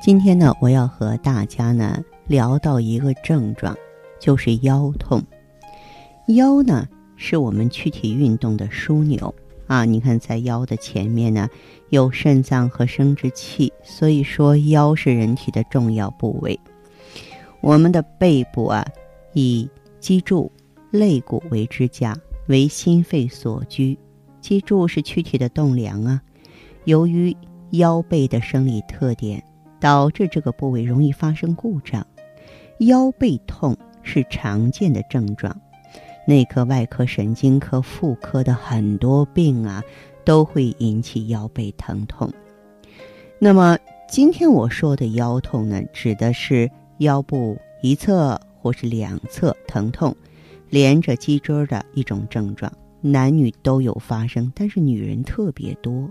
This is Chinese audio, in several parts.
今天呢，我要和大家呢聊到一个症状，就是腰痛。腰呢是我们躯体运动的枢纽。啊，你看，在腰的前面呢，有肾脏和生殖器，所以说腰是人体的重要部位。我们的背部啊，以脊柱、肋骨为支架，为心肺所居。脊柱是躯体的栋梁啊。由于腰背的生理特点，导致这个部位容易发生故障，腰背痛是常见的症状。内科、外科、神经科、妇科的很多病啊，都会引起腰背疼痛。那么今天我说的腰痛呢，指的是腰部一侧或是两侧疼痛，连着脊椎的一种症状，男女都有发生，但是女人特别多。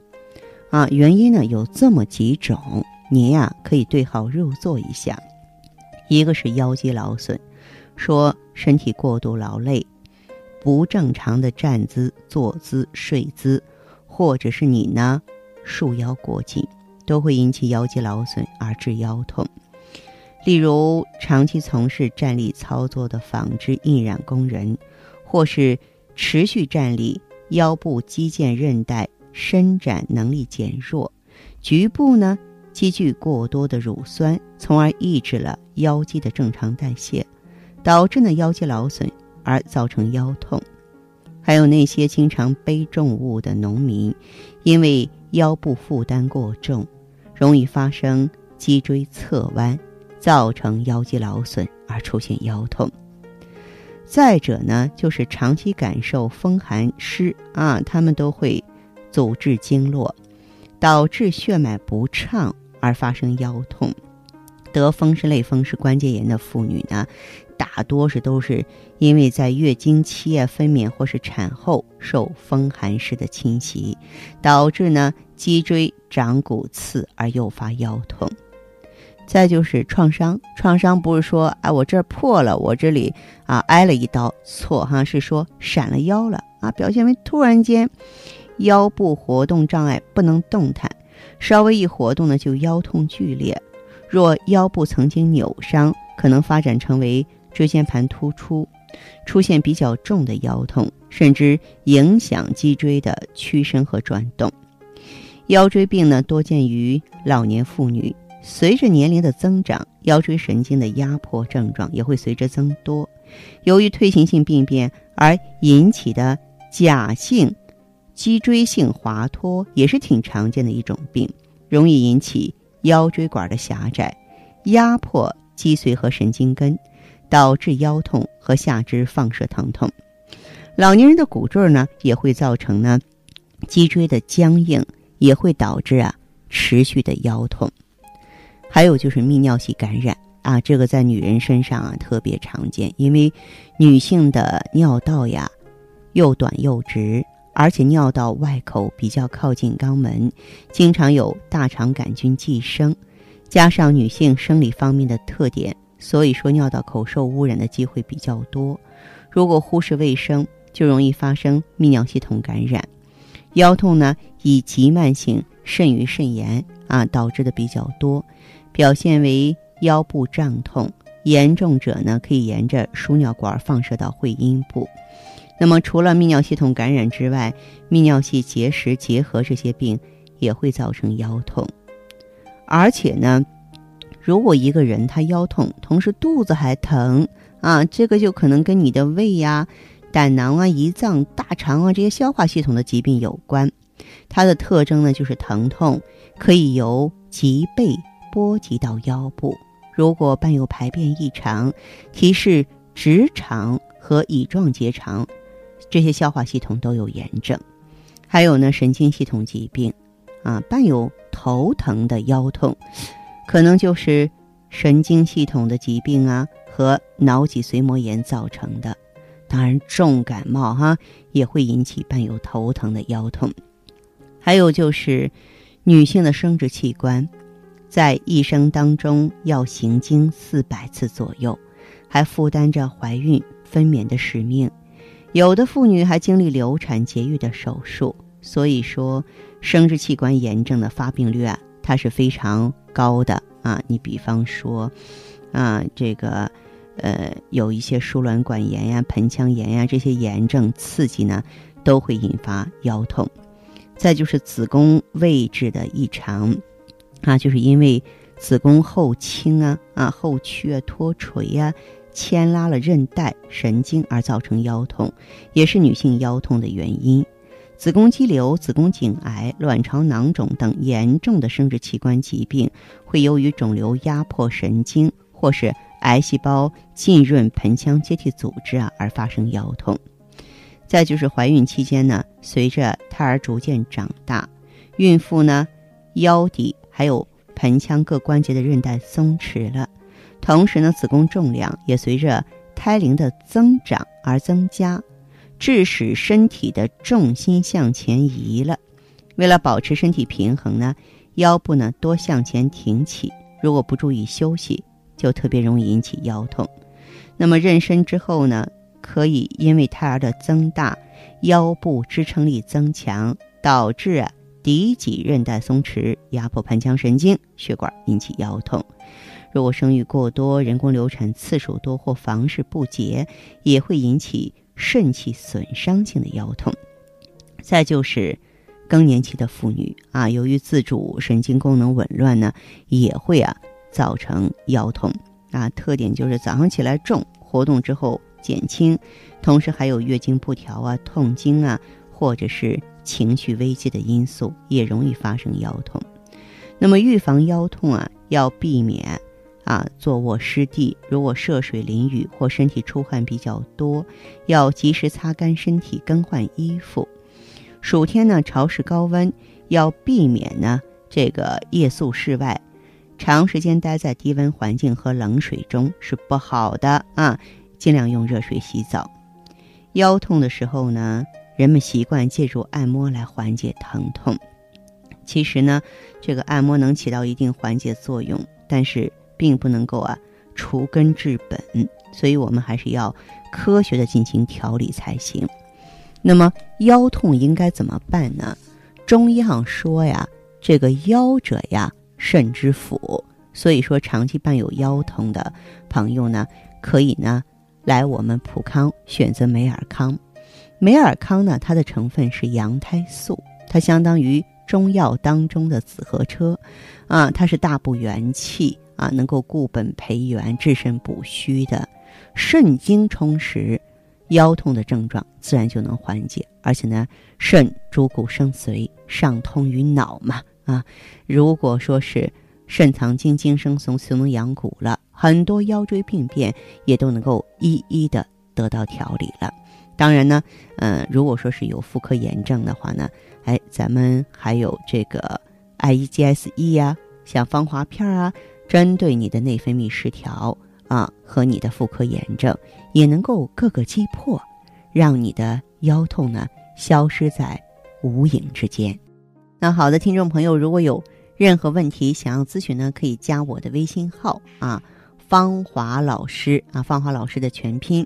啊，原因呢有这么几种，您呀可以对号入座一下。一个是腰肌劳损，说身体过度劳累。不正常的站姿、坐姿、睡姿，或者是你呢束腰过紧，都会引起腰肌劳损而致腰痛。例如，长期从事站立操作的纺织印染工人，或是持续站立，腰部肌腱韧带伸展能力减弱，局部呢积聚过多的乳酸，从而抑制了腰肌的正常代谢，导致呢腰肌劳损。而造成腰痛，还有那些经常背重物的农民，因为腰部负担过重，容易发生脊椎侧弯，造成腰肌劳损而出现腰痛。再者呢，就是长期感受风寒湿啊，他们都会阻滞经络，导致血脉不畅而发生腰痛。得风湿类风湿关节炎的妇女呢，大多是都是因为在月经期啊分娩或是产后受风寒湿的侵袭，导致呢脊椎长骨刺而诱发腰痛。再就是创伤，创伤不是说哎我这儿破了，我这里啊挨了一刀，错哈，是说闪了腰了啊，表现为突然间腰部活动障碍不能动弹，稍微一活动呢就腰痛剧烈。若腰部曾经扭伤，可能发展成为椎间盘突出，出现比较重的腰痛，甚至影响脊椎的屈伸和转动。腰椎病呢，多见于老年妇女。随着年龄的增长，腰椎神经的压迫症状也会随之增多。由于退行性病变而引起的假性脊椎性滑脱，也是挺常见的一种病，容易引起。腰椎管的狭窄，压迫脊髓和神经根，导致腰痛和下肢放射疼痛。老年人的骨坠呢，也会造成呢脊椎的僵硬，也会导致啊持续的腰痛。还有就是泌尿系感染啊，这个在女人身上啊特别常见，因为女性的尿道呀又短又直。而且尿道外口比较靠近肛门，经常有大肠杆菌寄生，加上女性生理方面的特点，所以说尿道口受污染的机会比较多。如果忽视卫生，就容易发生泌尿系统感染。腰痛呢，以急慢性肾盂肾炎啊导致的比较多，表现为腰部胀痛，严重者呢可以沿着输尿管放射到会阴部。那么，除了泌尿系统感染之外，泌尿系结石结核这些病也会造成腰痛。而且呢，如果一个人他腰痛，同时肚子还疼啊，这个就可能跟你的胃呀、胆囊啊、胰脏、大肠啊这些消化系统的疾病有关。它的特征呢，就是疼痛可以由脊背波及到腰部。如果伴有排便异常，提示直肠和乙状结肠。这些消化系统都有炎症，还有呢，神经系统疾病，啊，伴有头疼的腰痛，可能就是神经系统的疾病啊和脑脊髓膜炎造成的。当然，重感冒哈也会引起伴有头疼的腰痛。还有就是女性的生殖器官，在一生当中要行经四百次左右，还负担着怀孕分娩的使命。有的妇女还经历流产、节育的手术。所以说，生殖器官炎症的发病率啊，它是非常高的啊。你比方说，啊，这个，呃，有一些输卵管炎呀、盆腔炎呀这些炎症刺激呢，都会引发腰痛。再就是子宫位置的异常，啊，就是因为子宫后倾啊、啊后屈啊、脱垂呀，牵拉了韧带、神经而造成腰痛，也是女性腰痛的原因。子宫肌瘤、子宫颈癌、卵巢囊肿等严重的生殖器官疾病，会由于肿瘤压迫神经，或是癌细胞浸润盆腔接替组织啊，而发生腰痛。再就是怀孕期间呢，随着胎儿逐渐长大，孕妇呢腰底还有盆腔各关节的韧带松弛了，同时呢，子宫重量也随着胎龄的增长而增加。致使身体的重心向前移了，为了保持身体平衡呢，腰部呢多向前挺起。如果不注意休息，就特别容易引起腰痛。那么妊娠之后呢，可以因为胎儿的增大，腰部支撑力增强，导致啊骶脊韧带松弛，压迫盆腔神经、血管，引起腰痛。如果生育过多、人工流产次数多或房事不节，也会引起。肾气损伤性的腰痛，再就是更年期的妇女啊，由于自主神经功能紊乱呢，也会啊造成腰痛啊。特点就是早上起来重，活动之后减轻，同时还有月经不调啊、痛经啊，或者是情绪危机的因素，也容易发生腰痛。那么预防腰痛啊，要避免。啊，坐卧湿地，如果涉水淋雨或身体出汗比较多，要及时擦干身体，更换衣服。暑天呢，潮湿高温，要避免呢这个夜宿室外，长时间待在低温环境和冷水中是不好的啊。尽量用热水洗澡。腰痛的时候呢，人们习惯借助按摩来缓解疼痛。其实呢，这个按摩能起到一定缓解作用，但是。并不能够啊除根治本，所以我们还是要科学的进行调理才行。那么腰痛应该怎么办呢？中医上说呀，这个腰者呀肾之府，所以说长期伴有腰痛的朋友呢，可以呢来我们普康选择美尔康。美尔康呢，它的成分是羊胎素，它相当于中药当中的紫河车，啊，它是大补元气。啊，能够固本培元、治肾补虚的，肾精充实，腰痛的症状自然就能缓解。而且呢，肾主骨生髓，上通于脑嘛。啊，如果说是肾藏精、精生髓，髓能养骨了，很多腰椎病变也都能够一一的得到调理了。当然呢，嗯，如果说是有妇科炎症的话呢，哎，咱们还有这个 I E G S E 呀，像芳华片啊。针对你的内分泌失调啊和你的妇科炎症，也能够各个击破，让你的腰痛呢消失在无影之间。那好的，听众朋友，如果有任何问题想要咨询呢，可以加我的微信号啊，芳华老师啊，芳华老师的全拼，